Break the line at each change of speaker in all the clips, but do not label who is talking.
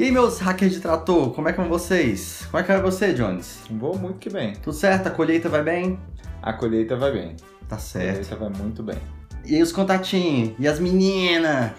E aí, meus hackers de trator, como é que vão vocês? Como é que vai você, Jones?
Vou muito que bem.
Tudo certo? A colheita vai bem?
A colheita vai bem.
Tá
A
certo.
colheita vai muito bem.
E aí, os contatinhos? E as meninas?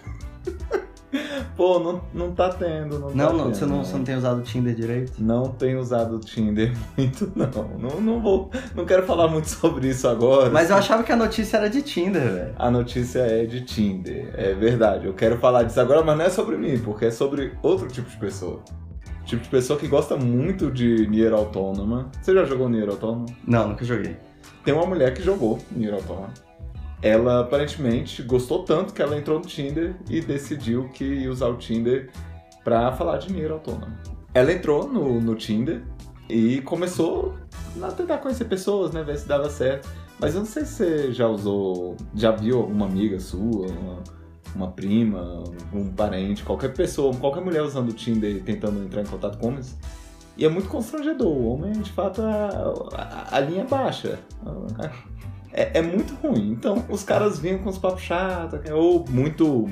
Pô, não, não tá tendo. Não,
Não,
tá
não,
tendo,
você não,
né?
você não tem usado o Tinder direito?
Não tenho usado o Tinder muito, não. Não, não vou. Não quero falar muito sobre isso agora.
Mas eu achava que a notícia era de Tinder, velho.
A notícia é de Tinder, é verdade. Eu quero falar disso agora, mas não é sobre mim, porque é sobre outro tipo de pessoa. Tipo de pessoa que gosta muito de Nier Autonoma. Você já jogou Nier Autonoma?
Não, nunca joguei.
Tem uma mulher que jogou Nier Automata. Ela aparentemente gostou tanto que ela entrou no Tinder e decidiu que ia usar o Tinder pra falar de Nier Automata. Ela entrou no, no Tinder e começou a tentar conhecer pessoas, né? Ver se dava certo. Mas eu não sei se você já usou, já viu alguma amiga sua, uma, uma prima, um parente, qualquer pessoa, qualquer mulher usando o Tinder e tentando entrar em contato com homens. E é muito constrangedor. O homem, de fato, a, a, a linha é baixa. É, é muito ruim. Então, os caras vinham com os papos chatos, ou muito,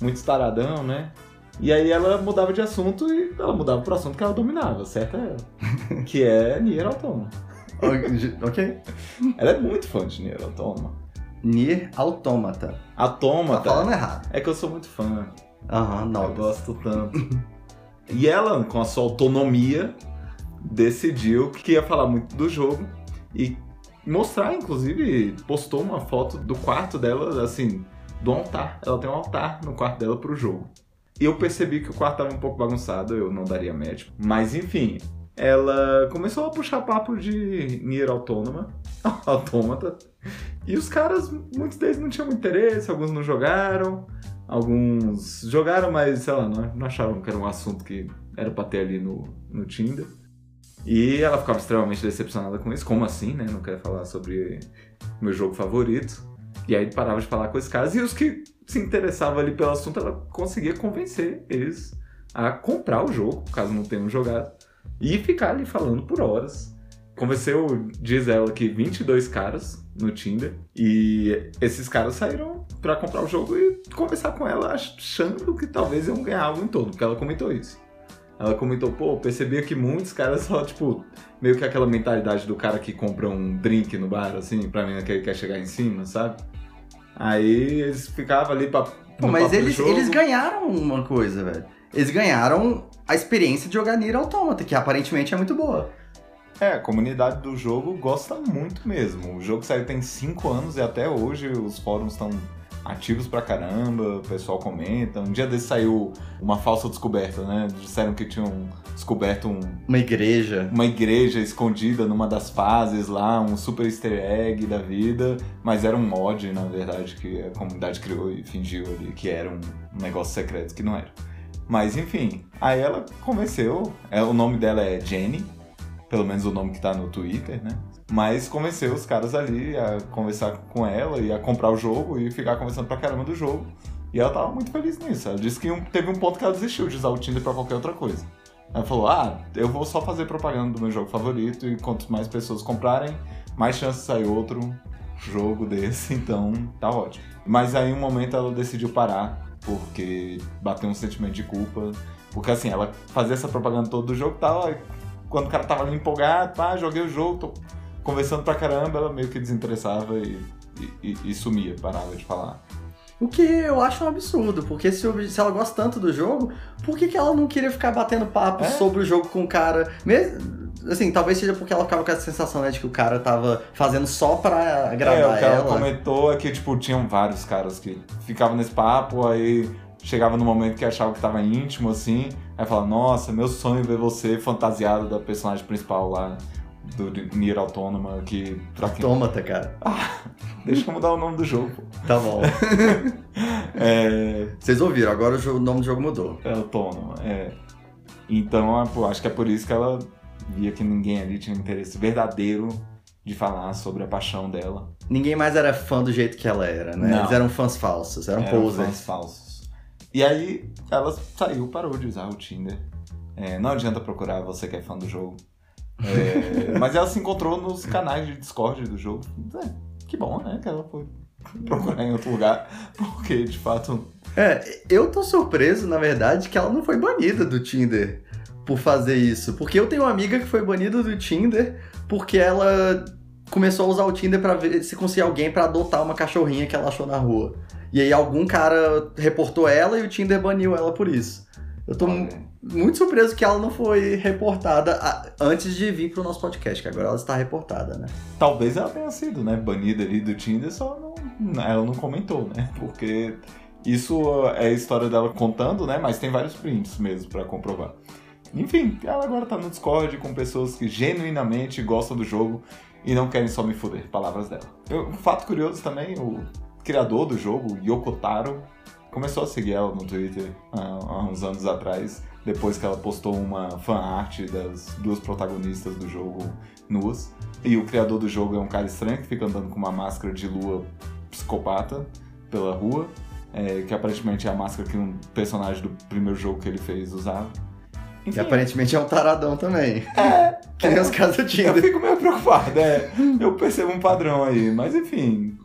muito estaradão, né? E aí ela mudava de assunto e ela mudava pro assunto que ela dominava, certo? É ela. que é Nier Automata.
ok.
Ela é muito fã de Nier Automata.
Nier Automata. Tá
Automata.
falando errado.
É que eu sou muito fã.
Aham,
Eu
não.
gosto tanto. e ela, com a sua autonomia, decidiu que ia falar muito do jogo e mostrar, inclusive, postou uma foto do quarto dela, assim, do altar. Ela tem um altar no quarto dela pro jogo. Eu percebi que o quarto tava um pouco bagunçado, eu não daria match. Mas enfim, ela começou a puxar papo de Nier Autônoma, Autômata. E os caras, muitos deles não tinham interesse, alguns não jogaram. Alguns jogaram, mas, sei lá, não, não acharam que era um assunto que era pra ter ali no, no Tinder. E ela ficava extremamente decepcionada com isso. Como assim, né? Não quero falar sobre meu jogo favorito. E aí parava de falar com esses caras. E os que se interessavam ali pelo assunto, ela conseguia convencer eles a comprar o jogo, caso não tenham jogado. E ficar ali falando por horas. Convenceu, diz ela, que 22 caras no Tinder. E esses caras saíram pra comprar o jogo e conversar com ela, achando que talvez iam ganhar algo em torno, porque ela comentou isso. Ela comentou, pô, percebia que muitos caras só, tipo, meio que aquela mentalidade do cara que compra um drink no bar, assim, pra mim que ele quer chegar em cima, sabe? Aí eles ficavam ali pra.
Pô, mas eles, eles ganharam uma coisa, velho. Eles ganharam a experiência de jogar Nier Automata, que aparentemente é muito boa.
É, a comunidade do jogo gosta muito mesmo. O jogo saiu tem 5 anos e até hoje os fóruns estão ativos pra caramba, o pessoal comenta. Um dia desse saiu uma falsa descoberta, né? Disseram que tinham descoberto um,
Uma igreja.
uma igreja escondida numa das fases lá, um super easter egg da vida, mas era um mod, na verdade, que a comunidade criou e fingiu ali que era um negócio secreto que não era. Mas enfim, aí ela convenceu, é, o nome dela é Jenny, pelo menos o nome que tá no Twitter, né? Mas convenceu os caras ali a conversar com ela e a comprar o jogo e ficar conversando pra caramba do jogo. E ela tava muito feliz nisso. Ela disse que um- teve um ponto que ela desistiu de usar o Tinder pra qualquer outra coisa. Ela falou: Ah, eu vou só fazer propaganda do meu jogo favorito e quanto mais pessoas comprarem, mais chance de sair outro jogo desse, então tá ótimo. Mas aí, um momento, ela decidiu parar porque bateu um sentimento de culpa. Porque assim, ela fazia essa propaganda toda do jogo e tal, quando o cara tava ali empolgado, pá, joguei o jogo, tô conversando pra caramba, ela meio que desinteressava e, e, e- sumia, parava de falar.
O que eu acho um absurdo, porque se, ela gosta tanto do jogo, por que, que ela não queria ficar batendo papo
É?
sobre o jogo com o cara? Mesmo, assim, talvez seja porque ela ficava com essa sensação, né, de que o cara tava fazendo só pra
É, o
agradar
que ela
ela.
comentou é que, tipo, tinham vários caras que ficavam nesse papo, aí chegava no momento que achava que tava íntimo, assim, aí falava, nossa, meu sonho é ver você fantasiado da personagem principal lá do Nier Autonoma, que.
Autômata, cara.
Deixa eu mudar o nome do jogo, pô.
Tá bom.
É...
Vocês ouviram, agora o, jogo- o nome do jogo mudou.
É autônoma, é. Então, é, pô, acho que é por isso que ela via que ninguém ali tinha interesse verdadeiro de falar sobre a paixão dela.
Ninguém mais era fã do jeito que ela era, né?
Não.
Eles eram fãs falsos, eram
Eram
posers.
fãs falsos. E aí, ela saiu, parou de usar o Tinder. É, não adianta procurar você que é fã do jogo. É, mas ela se encontrou nos canais de Discord do jogo. É, que bom, né? Que ela foi procurar em outro lugar, porque de fato.
É, eu tô surpreso, na verdade, que ela não foi banida do Tinder por fazer isso. Porque eu tenho uma amiga que foi banida do Tinder porque ela começou a usar o Tinder pra ver se conseguia alguém pra adotar uma cachorrinha que ela achou na rua. E aí algum cara reportou ela e o Tinder baniu ela por isso. Eu tô muito surpreso que ela não foi reportada a- antes de vir pro nosso podcast, que agora ela está reportada, né?
Talvez ela tenha sido, né, banida ali do Tinder, só não, ela não comentou, né? Porque isso é a história dela contando, né? Mas tem vários prints mesmo pra comprovar. Enfim, ela agora tá no Discord com pessoas que genuinamente gostam do jogo e não querem só me foder, palavras dela. Eu- um fato curioso também, o criador do jogo, Yoko Taro, começou a seguir ela no Twitter há, uns anos atrás, depois que ela postou uma fanart das duas protagonistas do jogo nuas. E o criador do jogo é um cara estranho que fica andando com uma máscara de lua psicopata pela rua, é, que aparentemente é a máscara que um personagem do primeiro jogo que ele fez usava.
E
Enfim,
aparentemente é um taradão também. É. que nem os casos do
eu fico meio preocupado, é. Eu percebo um padrão aí, mas enfim.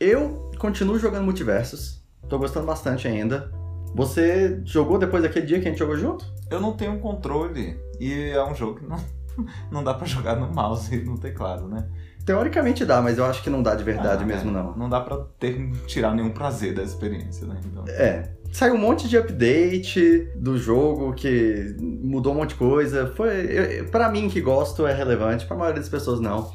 Eu continuo jogando multiversos. Tô gostando bastante ainda. Você jogou depois daquele dia que a gente jogou junto?
Eu não tenho controle e é um jogo que não, não dá pra jogar no mouse e no teclado, né?
Teoricamente dá, mas eu acho que não dá de verdade
Ah,
mesmo,
é.
não.
Não dá pra ter, tirar nenhum prazer da experiência, né? Então,
É. Saiu um monte de update do jogo que mudou um monte de coisa. Foi, eu- para mim que gosto é relevante, pra maioria das pessoas não.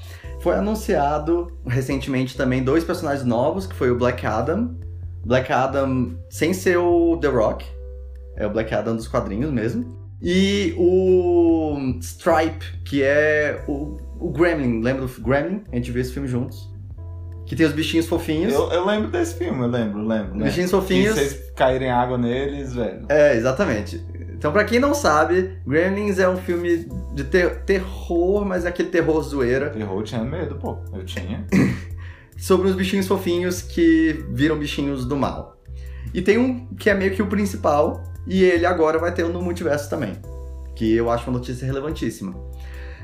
Foi anunciado recentemente também dois personagens novos, que foi o Black Adam. Black Adam sem ser o The Rock, é o Black Adam dos quadrinhos mesmo. E o Stripe, que é o, o Gremlin, lembra do Gremlin? A gente viu esse filme juntos. Que tem os bichinhos fofinhos.
eu, eu lembro desse filme, eu lembro, lembro. Né?
Bichinhos fofinhos.
vocês caírem água neles, velho.
É, exatamente. Então, pra quem não sabe, Gremlins é um filme de ter- terror, mas é aquele terror zoeira,
Terror eu tinha medo, pô. Eu tinha.
sobre os bichinhos fofinhos que viram bichinhos do mal. E tem um que é meio que o principal, e ele agora vai ter um no multiverso também, que eu acho uma notícia relevantíssima.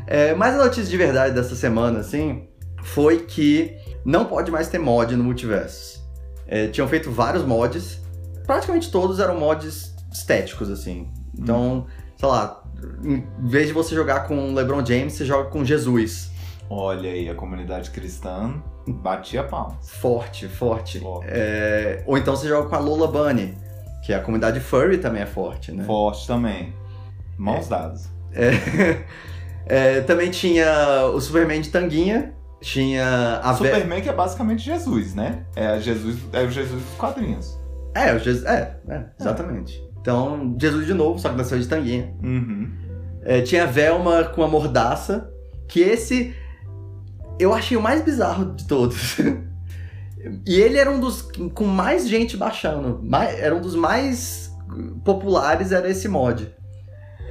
É, mas a notícia de verdade dessa semana, assim, foi que não pode mais ter mod no multiverso. É, tinham feito vários mods, praticamente todos eram mods estéticos, assim. Então, sei lá, em vez de você jogar com LeBron James, você joga com Jesus.
Olha aí, a comunidade cristã batia palmas.
Forte, forte.
Forte.
É, ou então você joga com a Lola Bunny, que a comunidade furry também é forte, né?
Forte também. Mãos dadas.
É, também tinha o Superman de tanguinha, tinha a
Superman que é basicamente Jesus, né? É, Jesus, é o Jesus dos quadrinhos.
É, o Jesus... é, é, exatamente. Então, Jesus de novo, só que nasceu de tanguinha.
Uhum.
É, tinha a Velma com a mordaça, que esse eu achei o mais bizarro de todos. e ele era um dos com mais gente baixando. Mais, era um dos mais populares, era esse mod.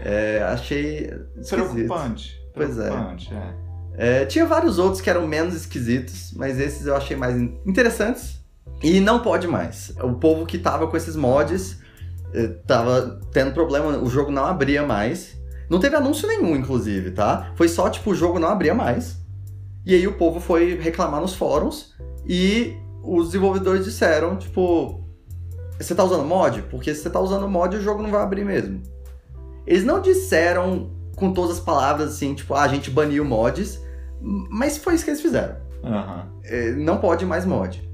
É, achei esquisito.
Preocupante.
Pois é.
Preocupante, é.
É, tinha vários outros que eram menos esquisitos, mas esses eu achei mais in- interessantes. E não pode mais. O povo que tava com esses mods tava tendo problema, o jogo não abria mais. Não teve anúncio nenhum, inclusive, tá? Foi só, tipo, o jogo não abria mais. E aí o povo foi reclamar nos fóruns e os desenvolvedores disseram, tipo, você tá usando mod? Porque se você tá usando mod, o jogo não vai abrir mesmo. Eles não disseram com todas as palavras assim, tipo, ah, a gente baniu mods, mas foi isso que eles fizeram. É, Não pode mais mod.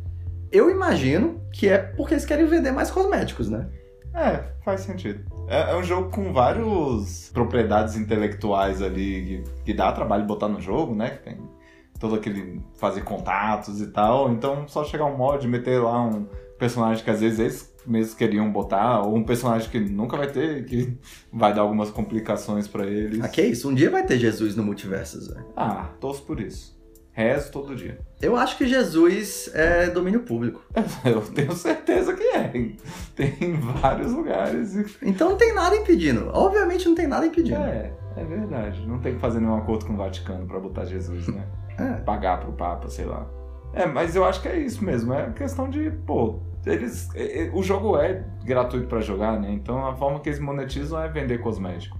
Eu imagino que é porque eles querem vender mais cosméticos, né?
É, faz sentido. É, é um jogo com vários propriedades intelectuais ali que, que dá trabalho botar no jogo, né? Que tem todo aquele fazer contatos e tal. Então só chegar um mod, meter lá um personagem que às vezes eles mesmos queriam botar, ou um personagem que nunca vai ter, que vai dar algumas complicações pra eles.
Ah, que isso? Um dia vai ter Jesus no multiverso, Zé.
Ah, torço por isso. Rezo todo dia.
Eu acho que Jesus é domínio público.
Eu tenho certeza que é. Tem em vários lugares.
Então não tem nada impedindo. Obviamente não tem nada impedindo.
É, é verdade. Não tem que fazer nenhum acordo com o Vaticano pra botar Jesus, né?
É.
Pagar pro Papa, sei lá. É, mas eu acho que é isso mesmo. É questão de, pô, eles. o jogo é gratuito pra jogar, né? Então a forma que eles monetizam é vender cosmético.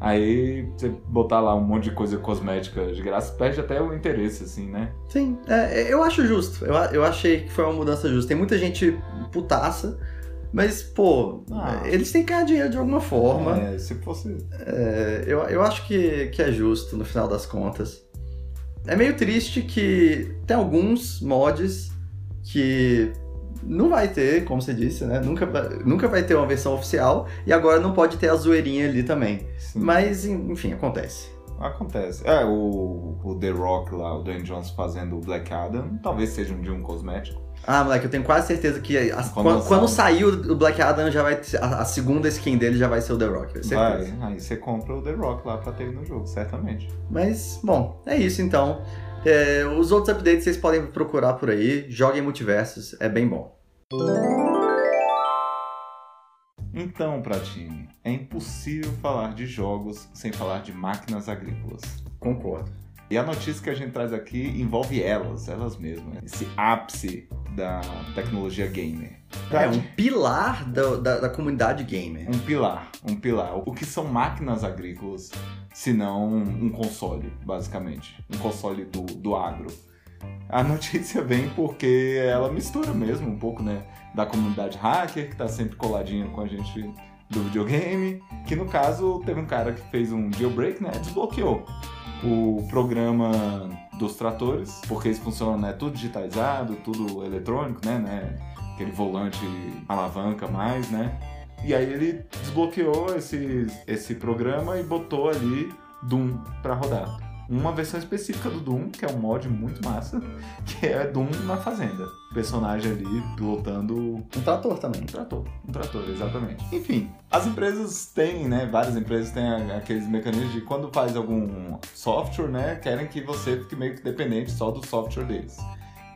Aí você botar lá um monte de coisa cosmética de graça, perde até o interesse, assim, né?
Sim, é, eu acho justo. Eu, eu achei que foi uma mudança justa. Tem muita gente putaça, mas, pô,
Ah.
eles têm que ganhar dinheiro de alguma forma.
É, se fosse.
É, eu, eu acho que, que é justo no final das contas. É meio triste que tem alguns mods que não vai ter, como você disse, né? Nunca, vai- nunca vai ter uma versão oficial e agora não pode ter a zoeirinha ali também.
Sim.
Mas, enfim, acontece.
Acontece. É, o, o The Rock lá, o Dwayne Johnson fazendo o Black Adam, talvez seja um dia um cosmético.
Ah, moleque, eu tenho quase certeza que as-
Quando
quando, sair o Black Adam já vai a, a segunda skin dele já vai ser o The Rock, certeza.
Vai, aí você compra o The Rock lá pra ter ele no jogo, certamente.
Mas, bom, é isso então. É, os outros updates vocês podem procurar por aí. Joguem multiversos, é bem bom.
Então, Pratini, é impossível falar de jogos sem falar de máquinas agrícolas.
Concordo.
E a notícia que a gente traz aqui envolve elas, elas mesmas, esse ápice da tecnologia gamer.
É um pilar da, da, da comunidade gamer.
Um pilar, um pilar. O que são máquinas agrícolas, se não um console, basicamente? Um console do, do agro. A notícia vem porque ela mistura mesmo um pouco, né, da comunidade hacker, que tá sempre coladinha com a gente do videogame, que no caso teve um cara que fez um jailbreak, né, desbloqueou o programa dos tratores, porque eles funcionam, né, tudo digitalizado, tudo eletrônico, né, né, aquele volante alavanca mais, né, e aí ele desbloqueou esse, esse programa e botou ali Doom pra rodar. Uma versão específica do Doom, que é um mod muito massa, que é Doom na fazenda. O personagem ali pilotando
Um trator também.
um trator, um trator, exatamente. Enfim, as empresas têm, né? Várias empresas têm aqueles mecanismos de quando faz algum software, né? Querem que você fique meio que dependente só do software deles.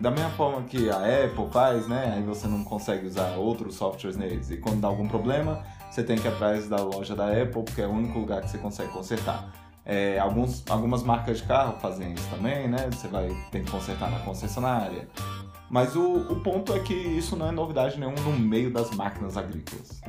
Da mesma forma que a Apple faz, né? Aí você não consegue usar outros softwares neles. E quando dá algum problema, você tem que ir atrás da loja da Apple, porque é o único lugar que você consegue consertar. É, alguns, algumas marcas de carro fazem isso também, né? Você vai ter que consertar na concessionária. Mas o, o ponto é que isso não é novidade nenhuma no meio das máquinas agrícolas.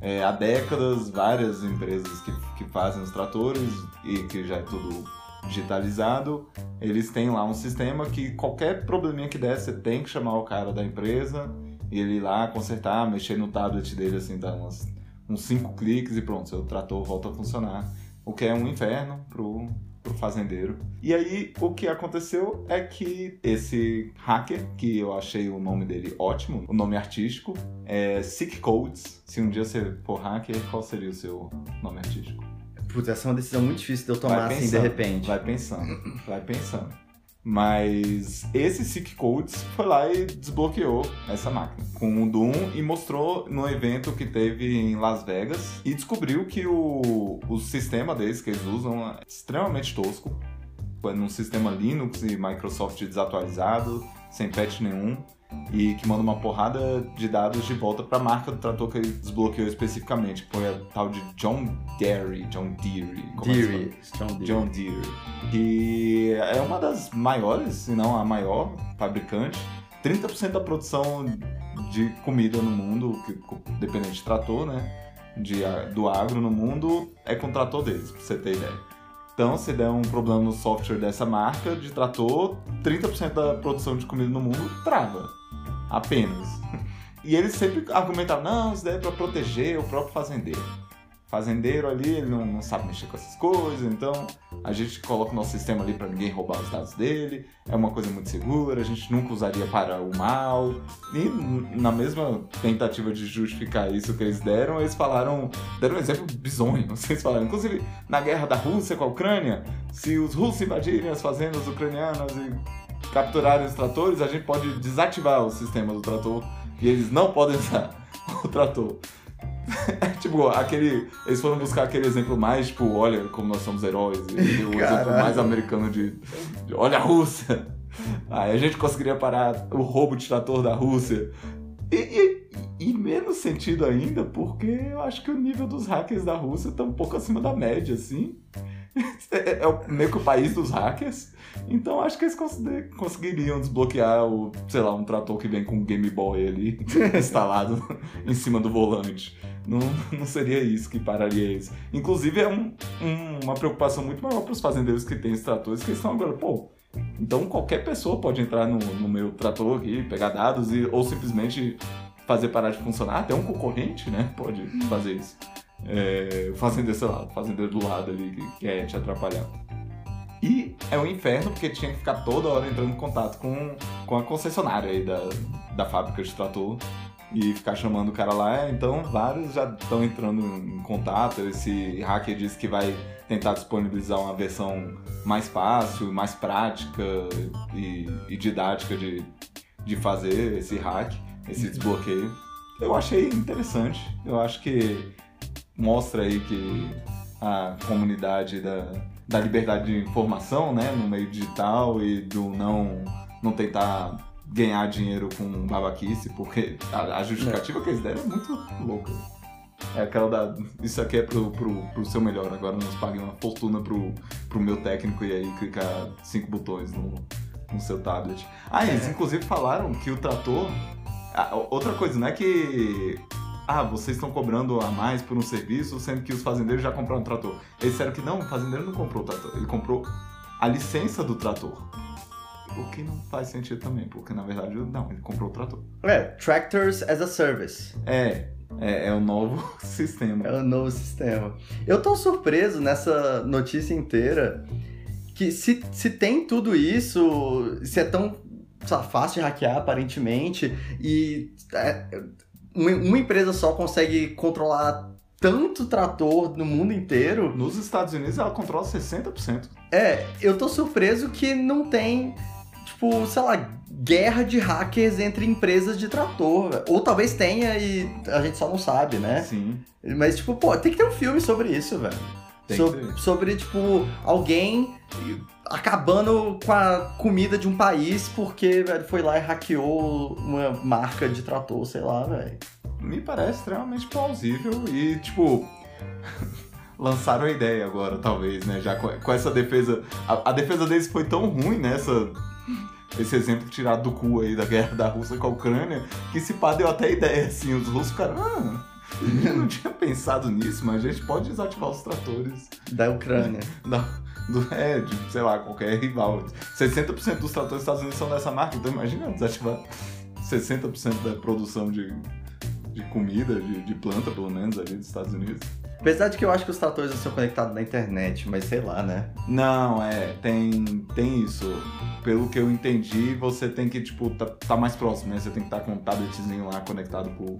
É, há décadas, várias empresas que, que fazem os tratores e que já é tudo digitalizado, eles têm lá um sistema que qualquer probleminha que der, você tem que chamar o cara da empresa e ele ir lá consertar, mexer no tablet dele, assim, dar umas, uns cinco cliques e pronto, seu trator volta a funcionar. O que é um inferno pro, pro fazendeiro. E aí, o que aconteceu é que esse hacker, que eu achei o nome dele ótimo, o nome artístico, é Sick Codes. Se um dia você for hacker, qual seria o seu nome artístico?
Putz, essa é uma decisão muito difícil de eu tomar
Vai
assim de
pensando,
repente.
Vai pensando, vai pensando. Mas esse Sick Codes foi lá e desbloqueou essa máquina com o Doom e mostrou no evento que teve em Las Vegas e descobriu que o, o sistema deles que eles usam é extremamente tosco. É num sistema Linux e Microsoft desatualizado, sem patch nenhum, e que manda uma porrada de dados de volta para a marca do trator que ele desbloqueou especificamente, que foi a tal de John Deere, John Deere, é que se fala?
Deere, Deere.
John Deere, que é uma das maiores, se não a maior fabricante. 30% da produção de comida no mundo, que, dependente de trator, né? De, do agro no mundo, é com o trator deles, pra você ter ideia. Então, se der um problema no software dessa marca de trator, 30% da produção de comida no mundo trava. Apenas. E eles sempre argumentavam, não, isso daí é pra proteger o próprio fazendeiro fazendeiro ali, ele não, não sabe mexer com essas coisas, então a gente coloca o nosso sistema ali para ninguém roubar os dados dele, é uma coisa muito segura, a gente nunca usaria para o mal. E na mesma tentativa de justificar isso que eles deram, eles falaram, deram um exemplo bizonho, vocês falaram, inclusive na guerra da Rússia com a Ucrânia, se os russos invadirem as fazendas ucranianas e capturarem os tratores, a gente pode desativar o sistema do trator e eles não podem usar o trator. tipo, aquele. Eles foram buscar aquele exemplo mais, tipo, olha como nós somos heróis. E o exemplo
Caralho.
mais americano de, de olha a Rússia. Aí a gente conseguiria parar o roubo de trator da Rússia. E, e- e menos sentido ainda, porque eu acho que o nível dos hackers da Rússia tá um pouco acima da média, assim. é, é meio que o país dos hackers. Então acho que eles conseguiriam desbloquear o, sei lá, um trator que vem com um Game Boy ali instalado em cima do volante. Não, não seria isso que pararia isso. Inclusive é um- um- uma preocupação muito maior para os fazendeiros que têm esses tratores, que estão agora, pô. Então qualquer pessoa pode entrar no, no meu trator aqui, pegar dados e, ou simplesmente fazer parar de funcionar. Até um concorrente, né? Pode fazer isso. É, o fazendeiro, sei lá, o fazendeiro do lado ali que quer te atrapalhar. E é um inferno porque tinha que ficar toda hora entrando em contato com, com a concessionária aí da, da fábrica de trator e ficar chamando o cara lá. Então, vários já estão entrando em contato. Esse hacker disse que vai tentar disponibilizar uma versão mais fácil, mais prática e, e didática de, de fazer esse hack, esse desbloqueio. Eu achei interessante. Eu acho que mostra aí que a comunidade da, da liberdade de informação, né, no meio digital e do não, não tentar ganhar dinheiro com babaquice, porque a, a justificativa que eles deram é muito louca. É aquela da. Isso aqui é pro, pro, pro seu melhor, agora nos paguem uma fortuna pro, pro meu técnico e aí clicar cinco botões no, no seu tablet. Ah, eles
É.
inclusive falaram que o trator. Ah, outra coisa, não é que. Ah, vocês estão cobrando a mais por um serviço, sendo que os fazendeiros já compraram o trator. Eles disseram que não, o fazendeiro não comprou o trator, ele comprou a licença do trator. O que não faz sentido também, porque na verdade, não, ele comprou o trator.
É, Tractors as a Service.
É, é, é o novo sistema.
É o novo sistema. Eu tô surpreso nessa notícia inteira que se, se tem tudo isso, se é tão fácil de hackear aparentemente, e é, uma, empresa só consegue controlar tanto trator no mundo inteiro,
Nos Estados Unidos ela controla 60%.
é, eu tô surpreso que não tem, tipo, sei lá, guerra de hackers entre empresas de trator. Ou talvez tenha e a gente só não sabe, né?
Sim.
Mas, tipo, pô, tem que ter um filme sobre isso, velho. So- sobre, tipo, alguém acabando com a comida de um país porque, velho, foi lá e hackeou uma marca de trator, sei lá, velho.
Me parece extremamente plausível e, tipo. lançaram a ideia agora, talvez, né? Já com, essa defesa. A, a defesa deles foi tão ruim nessa. Esse exemplo tirado do cu aí da guerra da Rússia com a Ucrânia, que se pá deu até ideia, assim, os russos ficaram, ah, eu não tinha pensado nisso, mas a gente pode desativar os tratores
Da Ucrânia.
da, do, é, de, sei lá, qualquer rival. 60% dos tratores dos Estados Unidos são dessa marca, então imagina desativar 60% da produção de, de comida, de, de planta, pelo menos, ali dos Estados Unidos.
Apesar de que eu acho que os tratores não são conectados na internet, mas sei lá, né?
Não, é, tem, tem isso. Pelo que eu entendi, você tem que, tipo, tá, tá mais próximo, né? Você tem que estar com um tabletzinho lá conectado por,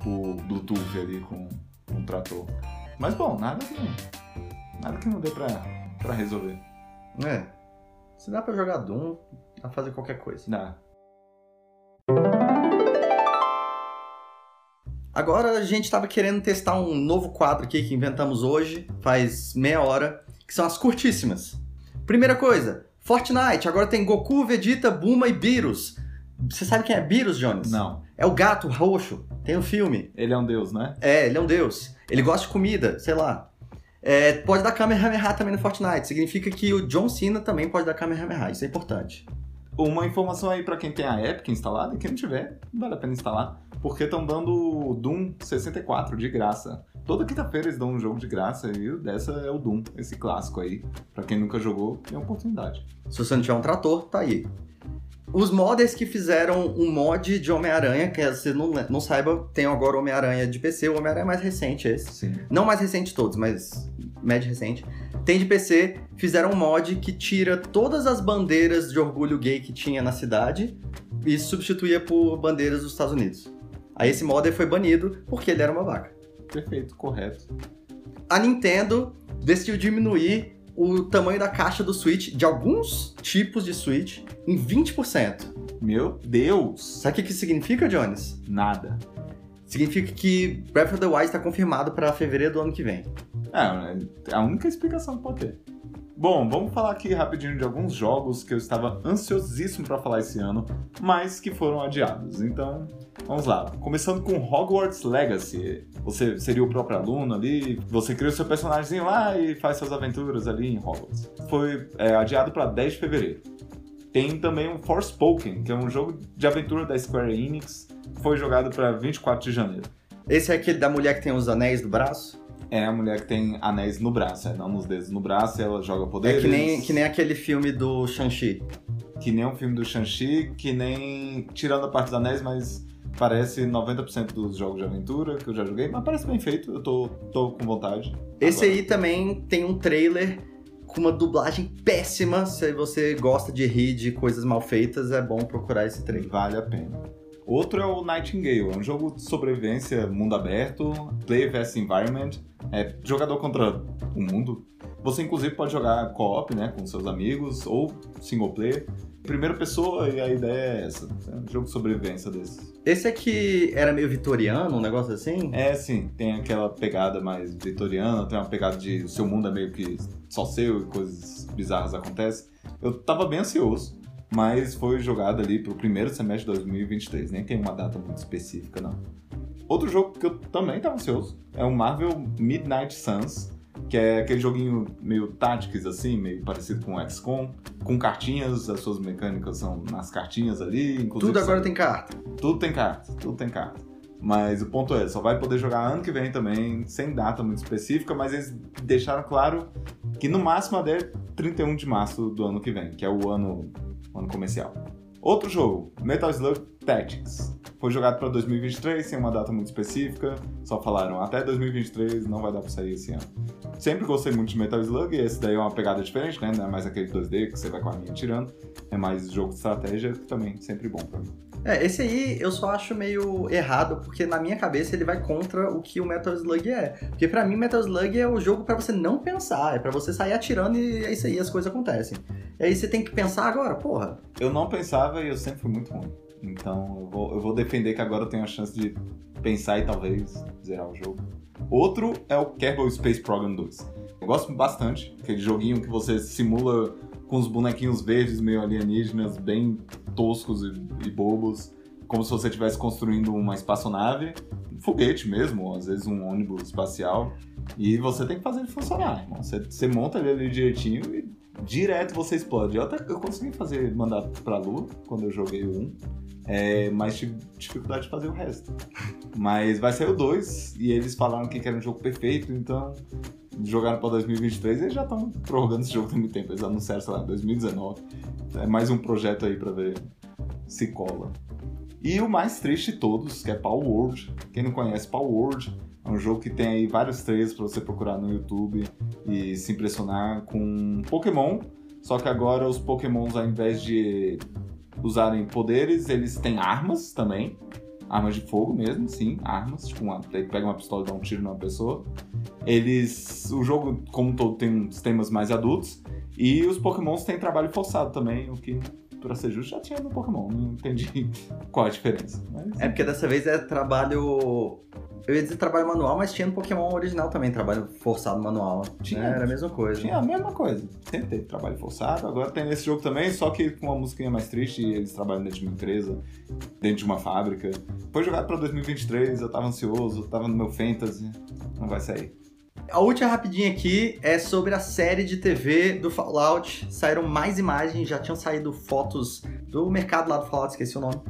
por Bluetooth ali com, com o trator. Mas bom, nada que, nada que não dê pra, pra resolver.
É. Se dá pra jogar Doom, dá pra fazer qualquer coisa.
Dá.
Agora a gente tava querendo testar um novo quadro aqui que inventamos hoje, faz meia hora, que são as curtíssimas. Primeira coisa, Fortnite, agora tem Goku, Vegeta, Bulma e Beerus. Você sabe quem é Beerus, Jones?
Não.
É o gato roxo, tem um filme.
Ele é um deus, né?
É, ele é um deus. Ele gosta de comida, sei lá. É, pode dar Kamehameha também no Fortnite. Significa que o John Cena também pode dar Kamehameha. Isso é importante.
Uma informação aí pra quem tem a Epic instalada e quem não tiver, vale a pena instalar. Porque estão dando Doom 64 de graça. Toda quinta-feira eles dão um jogo de graça e dessa é o Doom, esse clássico aí. Pra quem nunca jogou, tem oportunidade.
Se você não tiver um trator, tá aí. Os modders que fizeram um mod de Homem-Aranha, que você não, não saiba, tem agora Homem-Aranha de PC, o Homem-Aranha é mais recente esse.
Sim.
Não mais recente de todos, mas médio recente. Tem de PC, fizeram um mod que tira todas as bandeiras de orgulho gay que tinha na cidade e substituía por bandeiras dos Estados Unidos. Aí esse modder foi banido porque ele era uma vaca.
Perfeito, correto.
A Nintendo decidiu diminuir o tamanho da caixa do Switch, de alguns tipos de Switch, em 20%.
Meu Deus!
Sabe o que que isso significa, Jones?
Nada.
Significa que Breath of the Wild está confirmado para fevereiro do ano que vem.
É, a única explicação que pode ter. Bom, vamos falar aqui rapidinho de alguns jogos que eu estava ansiosíssimo para falar esse ano, mas que foram adiados. Então, vamos lá. Começando com Hogwarts Legacy. Você seria o próprio aluno ali, você cria o seu personagem lá e faz suas aventuras ali em Hogwarts. Foi é, adiado para 10 de fevereiro. Tem também o Forspoken, que é um jogo de aventura da Square Enix, foi jogado para 24 de janeiro.
Esse é aquele da mulher que tem os anéis do braço?
É a mulher que tem anéis no braço, é, não nos dedos no braço, e ela joga poderes.
É que nem, que nem aquele filme do Shang-Chi.
Que nem o filme do Shang-Chi, que nem. Tirando a parte dos anéis, mas parece 90% dos jogos de aventura que eu já joguei, mas parece bem feito, eu tô, tô com vontade.
Esse Agora. aí também tem um trailer com uma dublagem péssima. Se você gosta de rir de coisas mal feitas, é bom procurar esse trailer.
Vale a pena. Outro é o Nightingale, é um jogo de sobrevivência, mundo aberto, play vs environment, é jogador contra o mundo. Você inclusive pode jogar co-op, né, com seus amigos ou single player. Primeira pessoa e a ideia é essa, é um jogo de sobrevivência desses.
Esse aqui era meio vitoriano, um negócio assim?
É, sim, tem aquela pegada mais vitoriana, tem uma pegada de o seu mundo é meio que só seu e coisas bizarras acontecem. Eu tava bem ansioso mas foi jogado ali pro primeiro semestre de 2023, nem tem uma data muito específica, não. Outro jogo que eu também tava ansioso é o Marvel Midnight Suns, que é aquele joguinho meio Tactics, assim, meio parecido com o XCOM, com cartinhas, as suas mecânicas são nas cartinhas ali.
Tudo agora tem carta.
Tudo tem carta, tudo tem carta. Mas o ponto é, só vai poder jogar ano que vem também, sem data muito específica, mas eles deixaram claro que no máximo até 31 de março do ano que vem, que é o ano ano comercial. Outro jogo, Metal Slug Tactics. Foi jogado para 2023, sem uma data muito específica. Só falaram até 2023, não vai dar para sair esse ano. Sempre gostei muito de Metal Slug, e esse daí é uma pegada diferente, né? Não é mais aquele 2D que você vai com a linha tirando. É mais jogo de estratégia, que também sempre bom para mim.
É, esse aí eu só acho meio errado, porque na minha cabeça ele vai contra o que o Metal Slug é. Porque para mim Metal Slug é o jogo para você não pensar, é para você sair atirando e é isso aí, as coisas acontecem. E aí você tem que pensar agora, porra.
Eu não pensava e eu sempre fui muito ruim. Então eu vou, eu vou defender que agora eu tenho a chance de pensar e talvez zerar o jogo. Outro é o Kerbal Space Program 2. Eu gosto bastante, aquele joguinho que você simula com os bonequinhos verdes meio alienígenas, bem toscos e, e bobos, como se você estivesse construindo uma espaçonave, um foguete mesmo, às vezes um ônibus espacial, e você tem que fazer ele funcionar. Você, você monta ele ali direitinho e direto você explode. Eu até eu consegui fazer, mandar pra lua quando eu joguei 1, é, mas tive dificuldade de fazer o resto. Mas vai sair o 2 e eles falaram que era um jogo perfeito, então jogaram para 2023 e eles já estão prorrogando esse jogo há muito tempo. Eles anunciaram, sei lá, 2019. É mais um projeto aí para ver se cola. E o mais triste de todos, que é Power World. Quem não conhece Power World, é um jogo que tem aí vários trailers para você procurar no YouTube e se impressionar com Pokémon. Só que agora os Pokémons, ao invés de usarem poderes, eles têm armas também. Armas de fogo mesmo, sim, armas. Tipo, uma, pega uma pistola e dá um tiro numa pessoa. Eles. O jogo, como todo, tem temas mais adultos. E os Pokémons têm trabalho forçado também, o que pra ser justo, já tinha no Pokémon. Não entendi qual a diferença.
Mas... É porque dessa vez é trabalho. Eu ia dizer trabalho manual, mas tinha no Pokémon original também, trabalho forçado manual. Tinha. Né? Era a mesma coisa.
Tinha a mesma coisa. Sempre teve trabalho forçado. Agora tem nesse jogo também, só que com uma musiquinha mais triste. Eles trabalham dentro de uma empresa, dentro de uma fábrica. Foi jogado pra 2023, eu tava ansioso, tava no meu fantasy. Não vai sair.
A última rapidinha aqui é sobre a série de TV do Fallout. Saíram mais imagens, já tinham saído fotos do mercado lá do Fallout, esqueci o nome.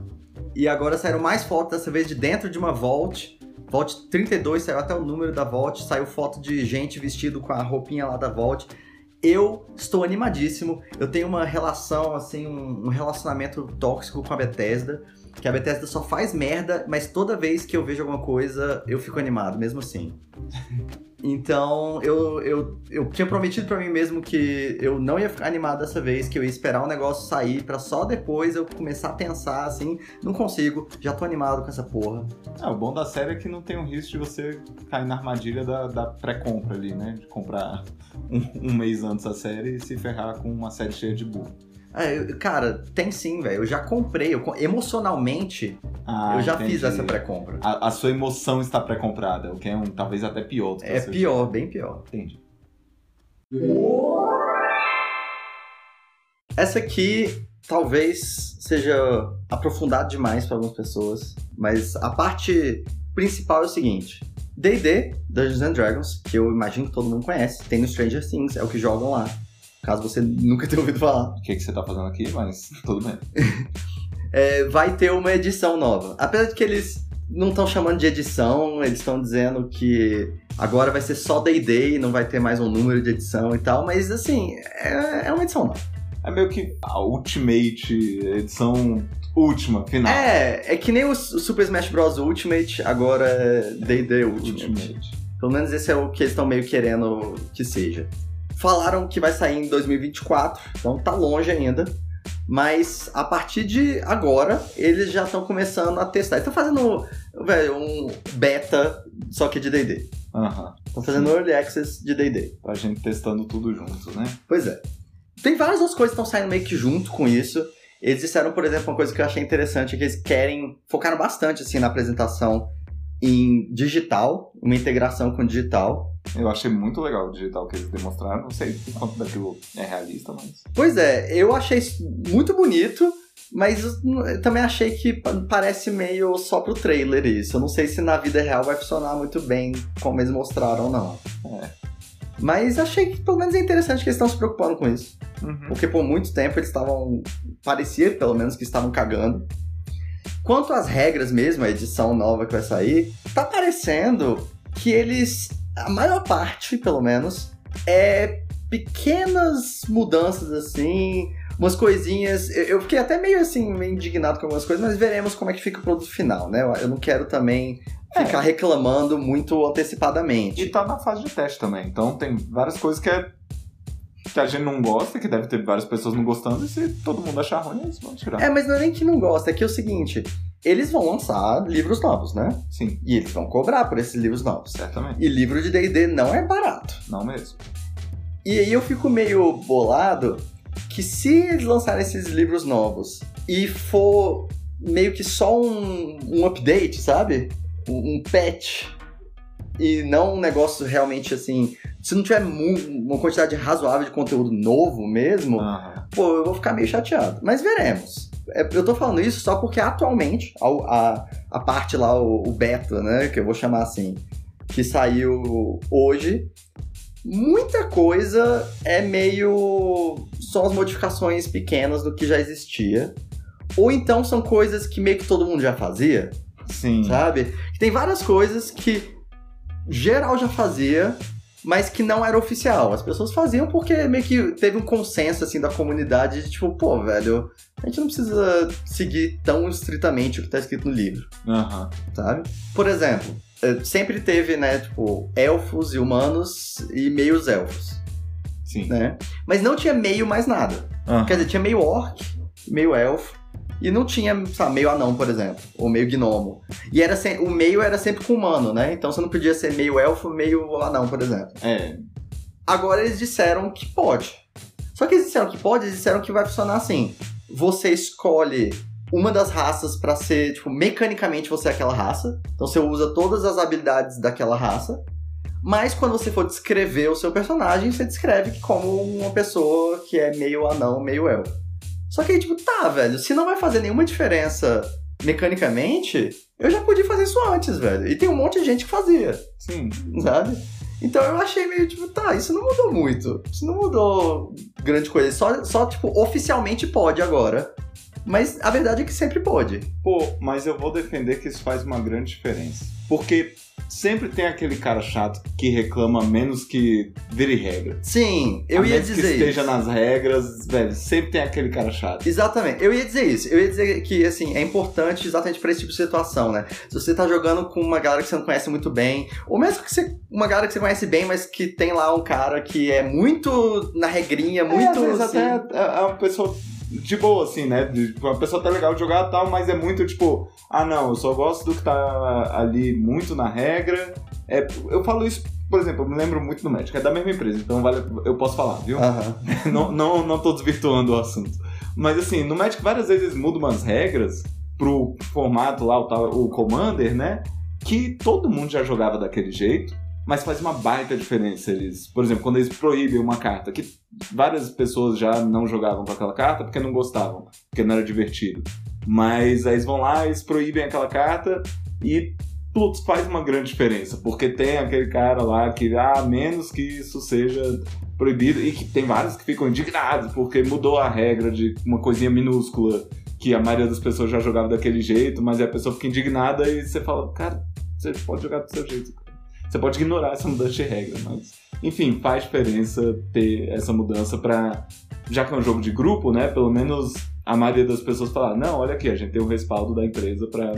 E agora saíram mais fotos, dessa vez de dentro de uma Vault. Vault 32, saiu até o número da Vault, saiu foto de gente vestido com a roupinha lá da Vault. Eu estou animadíssimo. Eu tenho uma relação, assim, um relacionamento tóxico com a Bethesda. Que a Bethesda só faz merda, mas toda vez que eu vejo alguma coisa, eu fico animado, mesmo assim. Então, eu, eu, eu tinha prometido para mim mesmo que eu não ia ficar animado dessa vez, que eu ia esperar o negócio sair para só depois eu começar a pensar assim, não consigo, já tô animado com essa porra.
É, o bom da série é que não tem o risco de você cair na armadilha da, da pré-compra ali, né? De comprar um, um mês antes a série e se ferrar com uma série cheia de burro.
É, cara, tem sim, velho. Eu já comprei. Eu, emocionalmente, ah, eu já entendi. fiz essa pré-compra.
A, a, sua emoção está pré-comprada, o que é um, talvez até pior.
É pior, bem pior.
Entendi.
Essa aqui talvez seja aprofundado demais para algumas pessoas, mas a parte principal é o seguinte: D&D, Dungeons and Dragons, que eu imagino que todo mundo conhece, tem no Stranger Things, é o que jogam lá. Caso você nunca tenha ouvido falar.
O que, que você tá fazendo aqui, mas tudo bem.
É, vai ter uma edição nova. Apesar de que eles não estão chamando de edição, eles estão dizendo que agora vai ser só D&D e não vai ter mais um número de edição e tal, mas assim, é, é uma edição nova.
É meio que a Ultimate, edição última, final.
É, é que nem o Super Smash Bros. Ultimate, agora é D&D Ultimate. Ultimate. Pelo menos esse é o que eles estão meio querendo que seja. Falaram que vai sair em 2024, então tá longe ainda. Mas a partir de agora, eles já estão começando a testar. Estão fazendo, velho, um beta, só que de DD.
Aham.
Estão fazendo early access de DD.
A gente testando tudo junto, né?
Pois é. Tem várias outras coisas que estão saindo meio que junto com isso. Eles disseram, por exemplo, uma coisa que eu achei interessante, é que eles querem, focaram bastante assim na apresentação em digital, uma integração com digital.
Eu achei muito legal o digital que eles demonstraram. Não sei quanto daquilo é realista, mas.
Pois é, eu achei muito bonito, mas eu também achei que parece meio só pro trailer isso. Eu não sei se na vida real vai funcionar muito bem como eles mostraram ou não.
É.
Mas achei que pelo menos é interessante que eles estão se preocupando com isso.
Uhum.
Porque por muito tempo eles estavam. Parecia pelo menos que estavam cagando. Quanto às regras mesmo, a edição nova que vai sair, tá parecendo que eles, a maior parte, pelo menos, é pequenas mudanças assim, umas coisinhas. Eu fiquei até meio assim, meio indignado com algumas coisas, mas veremos como é que fica o produto final, né? Eu não quero também ficar é. reclamando muito antecipadamente.
E tá na fase de teste também, então tem várias coisas que é que a gente não gosta, que deve ter várias pessoas não gostando, e se todo mundo achar ruim, eles vão tirar.
É, mas não é nem que não gosta, é que é o seguinte, eles vão lançar livros novos, né?
Sim.
E eles vão cobrar por esses livros novos.
Certamente.
E livro de D&D não é barato.
Não mesmo.
E aí eu fico meio bolado que se eles lançarem esses livros novos e for meio que só um, um update, sabe? Um, um patch e não um negócio realmente assim. Se não tiver uma quantidade razoável de conteúdo novo mesmo, pô, eu vou ficar meio chateado. Mas veremos. É, eu tô falando isso só porque atualmente a, a, a parte lá, o, o, beta, né, que eu vou chamar assim, que saiu hoje, muita coisa é meio. são as modificações pequenas do que já existia. Ou então são coisas que meio que todo mundo já fazia.
Sim.
Sabe? Tem várias coisas que geral já fazia, mas que não era oficial. As pessoas faziam porque meio que teve um consenso assim da comunidade de tipo, pô, velho, a gente não precisa seguir tão estritamente o que tá escrito no livro.
Uhum.
Sabe? Por exemplo, eh, sempre teve, né, tipo, elfos e humanos e meios elfos.
Sim.
Né? Mas não tinha meio mais nada.
Uhum.
Quer dizer, tinha meio orc, meio elfo, e não tinha, sabe, meio anão, por exemplo, ou meio gnomo. E era se... o meio era sempre com humano, né? Então você não podia ser meio elfo, meio anão, por exemplo.
É.
Agora eles disseram que pode. Só que eles disseram que pode, eles disseram que vai funcionar assim. Você escolhe uma das raças para ser, tipo, mecanicamente você é aquela raça. Então você usa todas as habilidades daquela raça. Mas quando você for descrever o seu personagem, você descreve como uma pessoa que é meio anão, meio elfo. Só que aí, tipo, tá, velho, se não vai fazer nenhuma diferença mecanicamente, eu já podia fazer isso antes, velho. E tem um monte de gente que fazia.
Sim.
Sabe? Então eu achei meio tipo, tá, isso não mudou muito. Isso não mudou grande coisa. Só, só tipo, oficialmente pode agora. Mas a verdade é que sempre pode.
Pô, mas eu vou defender que isso faz uma grande diferença. Porque sempre tem aquele cara chato que reclama menos que vire regra.
Sim, eu
A
ia
menos
dizer
que esteja
isso.
nas regras, velho, sempre tem aquele cara chato.
Exatamente, eu ia dizer isso. Eu ia dizer que, assim, é importante exatamente pra esse tipo de situação, né? Se você tá jogando com uma galera que você não conhece muito bem, ou mesmo que você, uma galera que você conhece bem, mas que tem lá um cara que é muito na regrinha, muito.
é, às vezes
assim,
até é uma pessoa de boa, assim, né? Tipo, Uma pessoa tá legal de jogar e tal, mas é muito tipo, ah não, eu só gosto do que tá ali muito na regra. É, eu falo isso, por exemplo, eu me lembro muito do Magic, é da mesma empresa, então vale, eu posso falar, viu?
Aham.
não, não, não tô desvirtuando o assunto. Mas assim, no Magic várias vezes mudam umas regras pro formato lá, o, tal, o Commander, né? Que todo mundo já jogava daquele jeito. Mas faz uma baita diferença eles. Por exemplo, quando eles proíbem uma carta, que várias pessoas já não jogavam com aquela carta porque não gostavam, porque não era divertido. Mas aí eles vão lá, eles proíbem aquela carta e putz, faz uma grande diferença, porque tem aquele cara lá que, ah, menos que isso seja proibido, e que tem vários que ficam indignados, porque mudou a regra de uma coisinha minúscula, que a maioria das pessoas já jogava daquele jeito, mas a pessoa fica indignada e você fala, cara, você pode jogar do seu jeito. Você pode ignorar essa mudança de regra, mas. Enfim, faz diferença ter essa mudança para Já que é um jogo de grupo, né? Pelo menos a maioria das pessoas falar, não, olha aqui, a gente tem o respaldo da empresa para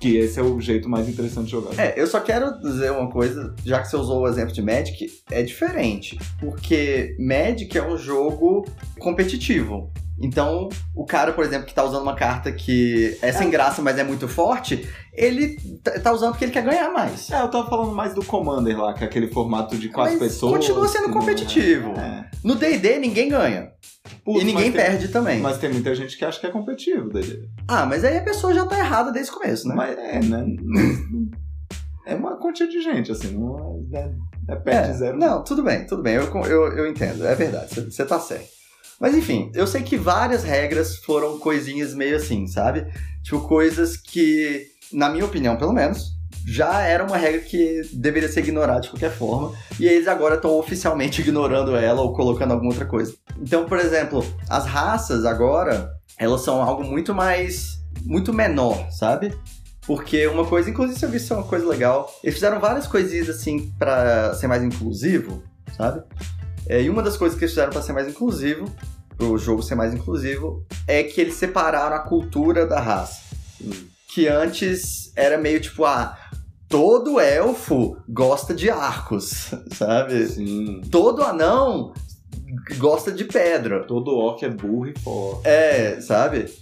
que esse é o jeito mais interessante de jogar.
É, eu só quero dizer uma coisa, já que você usou o exemplo de Magic, é diferente. Porque Magic é um jogo competitivo. Então, o cara, por exemplo, que tá usando uma carta que é sem é. graça, mas é muito forte, ele tá, usando porque ele quer ganhar mais.
É, eu tava falando mais do Commander lá, que é aquele formato de quatro mas pessoas.
Continua sendo competitivo. É. No DD ninguém ganha. Putz, e ninguém tem, perde também.
Mas tem muita gente que acha que é competitivo DD.
Ah, mas aí a pessoa já tá errada desde o começo, né?
Mas é, né? é uma quantia de gente, assim, não é, é, é perto é, de zero.
Não, tudo bem, tudo bem, eu, eu, eu entendo, é verdade, você tá certo. Mas enfim, eu sei que várias regras foram coisinhas meio assim, sabe? Tipo, coisas que, na minha opinião, pelo menos, já era uma regra que deveria ser ignorada de qualquer forma, e eles agora estão oficialmente ignorando ela ou colocando alguma outra coisa. Então, por exemplo, as raças agora, elas são algo muito mais. muito menor, sabe? Porque uma coisa, inclusive, se eu vi isso é uma coisa legal. Eles fizeram várias coisinhas assim para ser mais inclusivo, sabe? É, e uma das coisas que eles fizeram para ser mais inclusivo, para o jogo ser mais inclusivo, é que eles separaram a cultura da raça. Que antes era meio tipo, ah, todo elfo gosta de arcos, sabe?
Sim.
Todo anão gosta de pedra.
Todo orc é burro e forte.
É, sabe?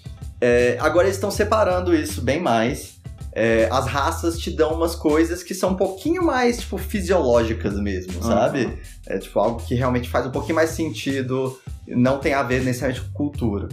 É, agora eles estão separando isso bem mais. É, as raças te dão umas coisas que são um pouquinho mais, tipo, fisiológicas mesmo, uhum. sabe? É, tipo, algo que realmente faz um pouquinho mais sentido, não tem a ver necessariamente com cultura.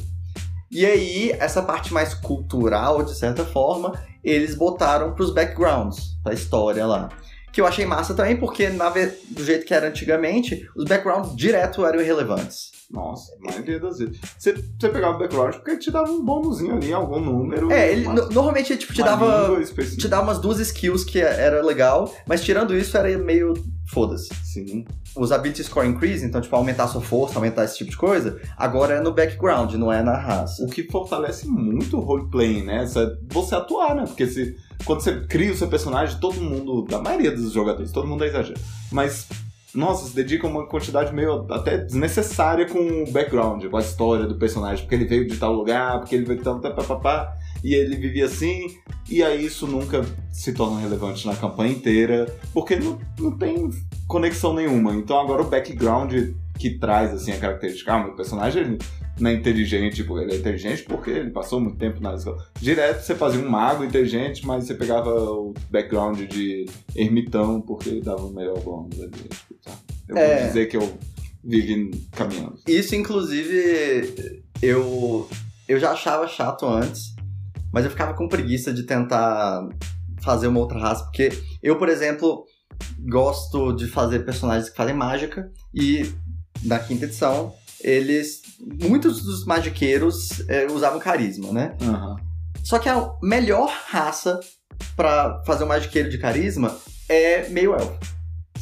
E aí, essa parte mais cultural, de certa forma, eles botaram pros backgrounds da história lá. Que eu achei massa também, porque na, do jeito que era antigamente, os backgrounds direto eram irrelevantes.
Nossa, a maioria das vezes. Você, você pegava o background porque ele te dava um bônusinho ali, algum número.
É, ele normalmente ele tipo, te dava. Te dava umas duas skills que era legal, mas tirando isso era meio. Foda-se.
Sim.
Os ability score increase, então, tipo, aumentar a sua força, aumentar esse tipo de coisa, agora é no background, não é na raça.
O que fortalece muito o roleplay, né? Você atuar, né? Porque se, quando você cria o seu personagem, todo mundo, da maioria dos jogadores, todo mundo é exagero. Mas nossa, se dedica uma quantidade meio até desnecessária com o background, com a história do personagem, porque ele veio de tal lugar, porque ele veio de tal papapá, e ele vivia assim, e aí isso nunca se torna relevante na campanha inteira, porque não, não tem conexão nenhuma. Então agora o background que traz assim a característica, ah, meu personagem ele não é inteligente, tipo, ele é inteligente porque ele passou muito tempo na escola. Direto você fazia um mago inteligente, mas você pegava o background de ermitão porque ele dava o melhor bônus ali. Tá. Eu é... vou dizer que eu vivi caminhando.
Isso, inclusive, eu, eu já achava chato antes, mas eu ficava com preguiça de tentar fazer uma outra raça, porque eu, por exemplo, gosto de fazer personagens que fazem mágica e na quinta edição eles. Muitos dos magiqueiros é, usavam carisma, né?
Uhum.
Só que a melhor raça para fazer um magiqueiro de carisma é meio elfo.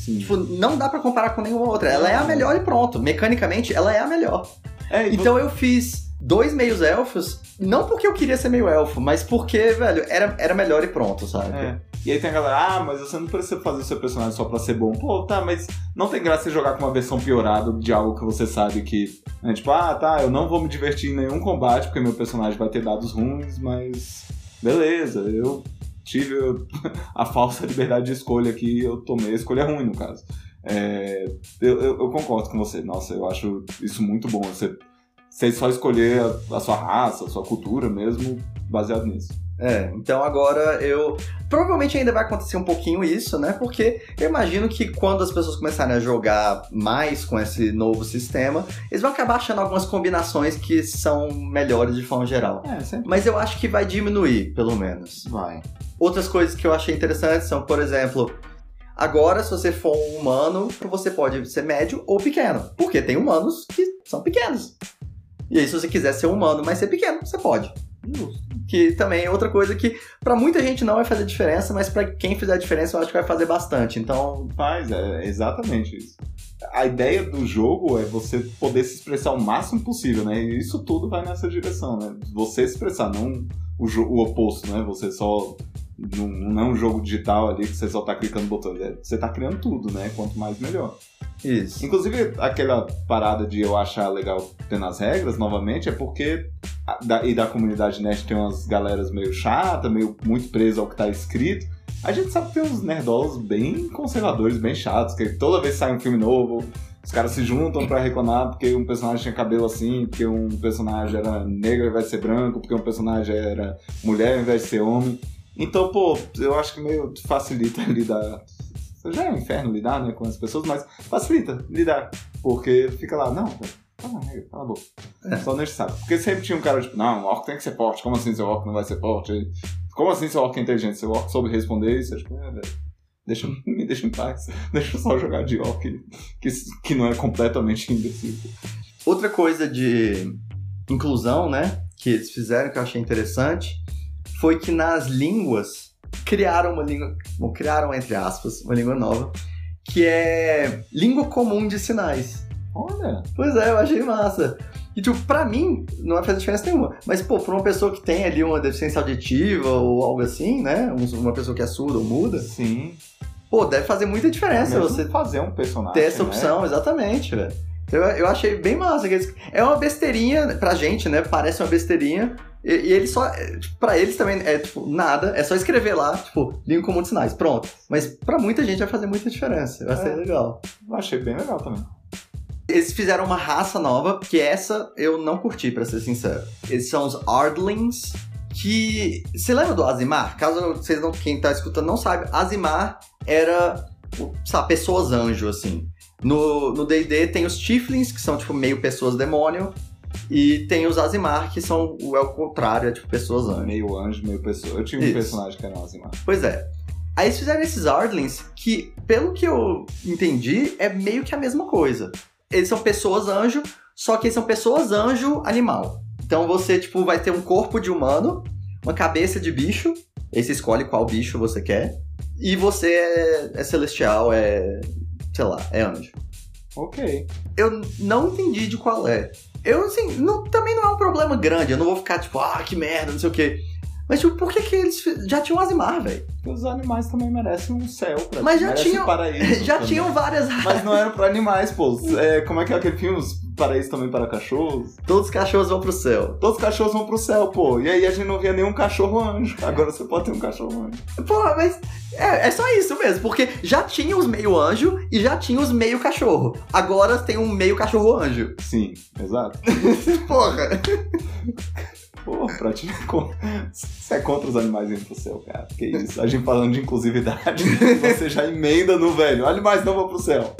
Sim.
Tipo, não dá para comparar com nenhuma outra. Ela é a melhor e pronto. Mecanicamente, ela é a melhor.
É,
então eu fiz dois meios elfos, não porque eu queria ser meio elfo, mas porque, velho, era, era melhor e pronto, sabe?
É. E aí tem a galera, ah, mas você não precisa fazer o seu personagem só pra ser bom. Pô, tá, mas não tem graça você jogar com uma versão piorada de algo que você sabe que. Né, tipo, ah, tá, eu não vou me divertir em nenhum combate porque meu personagem vai ter dados ruins, mas. Beleza, eu tive a falsa liberdade de escolha que eu tomei a escolha ruim, no caso. É, eu, eu, eu, concordo com você. Nossa, eu acho isso muito bom. Você, você só escolher a, a sua raça, a sua cultura mesmo, baseado nisso.
É, então agora eu. Provavelmente ainda vai acontecer um pouquinho isso, né? Porque eu imagino que quando as pessoas começarem a jogar mais com esse novo sistema, eles vão acabar achando algumas combinações que são melhores de forma geral.
É, sempre.
Mas eu acho que vai diminuir, pelo menos.
Vai.
Outras coisas que eu achei interessantes são, por exemplo, Agora, se você for um humano, você pode ser médio ou pequeno. Porque tem humanos que são pequenos. E aí, se você quiser ser humano, mas ser pequeno, você pode. Que também é outra coisa que para muita gente não vai fazer diferença, mas para quem fizer diferença eu acho que vai fazer bastante. Então.
Faz, é exatamente isso. A ideia do jogo é você poder se expressar o máximo possível, né? E isso tudo vai nessa direção, né? Você se expressar, não o, o oposto, né? Você só. Não, não é um jogo digital ali que você só tá clicando botões. É, você tá criando tudo, né? Quanto mais melhor.
Isso.
Inclusive, aquela parada de eu achar legal ter nas regras, novamente, é porque da, e da comunidade nerd tem umas galeras meio chata, meio muito presa ao que tá escrito. A gente sabe que tem uns nerdolos bem conservadores, bem chatos, que toda vez que sai um filme novo, os caras se juntam para reclamar porque um personagem tinha cabelo assim, porque um personagem era negro ao invés de ser branco, porque um personagem era mulher ao invés de ser homem. Então, pô, eu acho que meio facilita lidar. Já é um inferno lidar né, com as pessoas, mas facilita lidar. Porque fica lá, não, Cala a cala a boca. É. Só saco. Porque sempre tinha um cara tipo, não, o orc tem que ser forte. Como assim seu orc não vai ser forte? Como assim seu orc é inteligente? Seu orc soube responder isso? Tipo, é, velho. Deixa, me deixa em paz. Deixa eu só jogar de orc que, que não é completamente imbecil.
Outra coisa de inclusão, né? Que eles fizeram que eu achei interessante foi que nas línguas criaram uma língua, bom, criaram entre aspas, uma língua nova, que é língua comum de sinais.
Olha.
Pois é, eu achei massa. E, tipo, pra mim, não vai fazer diferença nenhuma. Mas, pô, pra uma pessoa que tem ali uma deficiência auditiva ou algo assim, né? Uma pessoa que é surda ou muda.
Sim.
Pô, deve fazer muita diferença você
fazer um personagem.
Ter essa opção, né? exatamente, velho. Eu, eu achei bem massa. É uma besteirinha pra gente, né? Parece uma besteirinha. E, e ele só. É, tipo, pra eles também é, tipo, nada. É só escrever lá, tipo, língua comum de sinais. Pronto. Mas pra muita gente vai fazer muita diferença. Vai é. ser legal.
Eu achei bem legal também.
Eles fizeram uma raça nova, que essa eu não curti, para ser sincero. Eles são os Ardlings, que... Você lembra do Azimar? Caso vocês não, quem tá escutando não sabe, Azimar era, sabe, pessoas anjo, assim. No D&D tem os Tiflins, que são, tipo, meio pessoas demônio, e tem os Azimar, que são é o contrário, é tipo pessoas anjo.
Meio anjo, meio pessoa. Eu tinha um Isso. personagem que era um Azimar.
Pois é. Aí eles fizeram esses Ardlings, que, pelo que eu entendi, é meio que a mesma coisa eles são pessoas anjo, só que eles são pessoas anjo animal. Então você, tipo, vai ter um corpo de humano, uma cabeça de bicho, aí você escolhe qual bicho você quer, e você é, é celestial, é. sei lá, é anjo.
Ok.
Eu não entendi de qual é. Eu, assim, não, também não é um problema grande. Eu não vou ficar tipo, ah, que merda, não sei o quê. Mas, tipo, por que, que eles já tinham Azimar, velho?
Os animais também merecem um céu pra
Mas já tinham.
paraíso
já também. tinham várias
Mas não eram pra animais, pô. É, como é que é aquele filme? Os paraísos também para cachorros?
Todos os cachorros vão pro céu.
Todos os cachorros vão pro céu, pô. E aí a gente não via nenhum cachorro anjo. Agora você pode ter um cachorro anjo.
Pô, mas é, é só isso mesmo, porque já tinha os meio anjo e já tinha os meio cachorro. Agora tem um meio cachorro anjo.
Sim, exato.
Porra.
Pô, pra ti, você é contra os animais indo pro céu, cara. Que isso? A gente falando de inclusividade, você já emenda no velho. Animais não vão pro céu.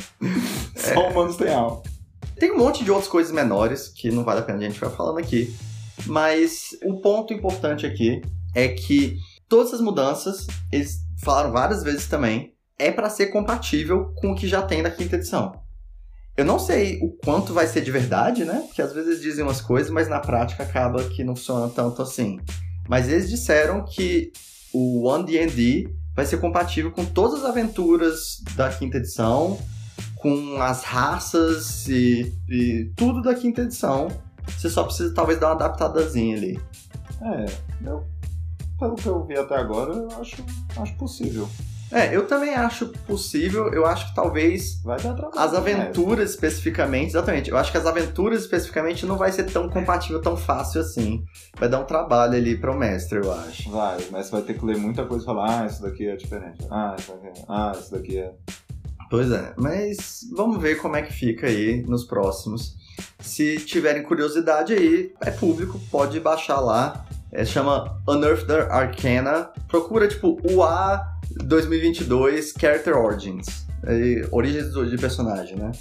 Só é. humanos têm alma.
Tem um monte de outras coisas menores que não vale a pena a gente ficar falando aqui. Mas o ponto importante aqui é que todas as mudanças, eles falaram várias vezes também, é para ser compatível com o que já tem da quinta edição. Eu não sei o quanto vai ser de verdade, né? Porque às vezes dizem umas coisas, mas na prática acaba que não funciona tanto assim. Mas eles disseram que o One D&D vai ser compatível com todas as aventuras da quinta edição, com as raças e, e tudo da quinta edição. Você só precisa talvez dar uma adaptadazinha ali.
É, eu, pelo que eu vi até agora, eu acho, acho possível.
É, eu também acho possível. Eu acho que talvez as né? aventuras especificamente, exatamente. Eu acho que as aventuras especificamente não vai ser tão compatível, tão fácil assim. Vai dar um trabalho ali para o mestre, eu acho.
Vai, mestre vai ter que ler muita coisa e falar: ah, isso daqui é diferente. Ah, isso daqui é. Ah, isso daqui é.
Pois é, mas vamos ver como é que fica aí nos próximos. Se tiverem curiosidade aí, é público, pode baixar lá. É, chama Unearthed Arcana. Procura tipo UA 2022 Character Origins. É, origens de personagem, né?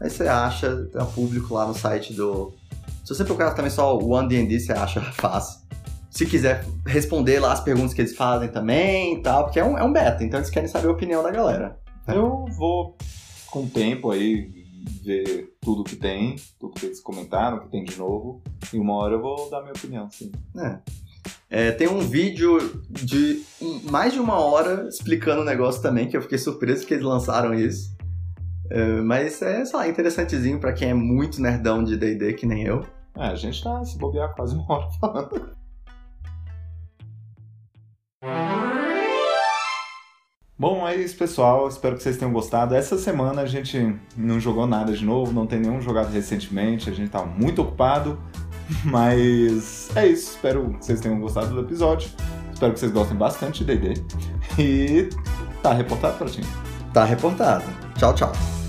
Aí você acha, um público lá no site do. Se você procurar também só o One D&D, você acha fácil. Se quiser responder lá as perguntas que eles fazem também e tal, porque é um, é um beta, então eles querem saber a opinião da galera.
Eu vou com o tempo aí ver tudo que tem, tudo que eles comentaram, que tem de novo, e uma hora eu vou dar minha opinião, sim.
É. É, tem um vídeo de mais de uma hora explicando o negócio também, que eu fiquei surpreso que eles lançaram isso. É, mas é, sei lá, interessantezinho pra quem é muito nerdão de D&D, que nem eu.
É, a gente tá se bobear quase uma hora falando. Bom, é isso, pessoal. Espero que vocês tenham gostado. Essa semana a gente não jogou nada de novo, não tem nenhum jogado recentemente, a gente tá muito ocupado. Mas é isso. Espero que vocês tenham gostado do episódio. Espero que vocês gostem bastante de D&D. E tá reportado pra ti.
Tá reportado. Tchau, tchau.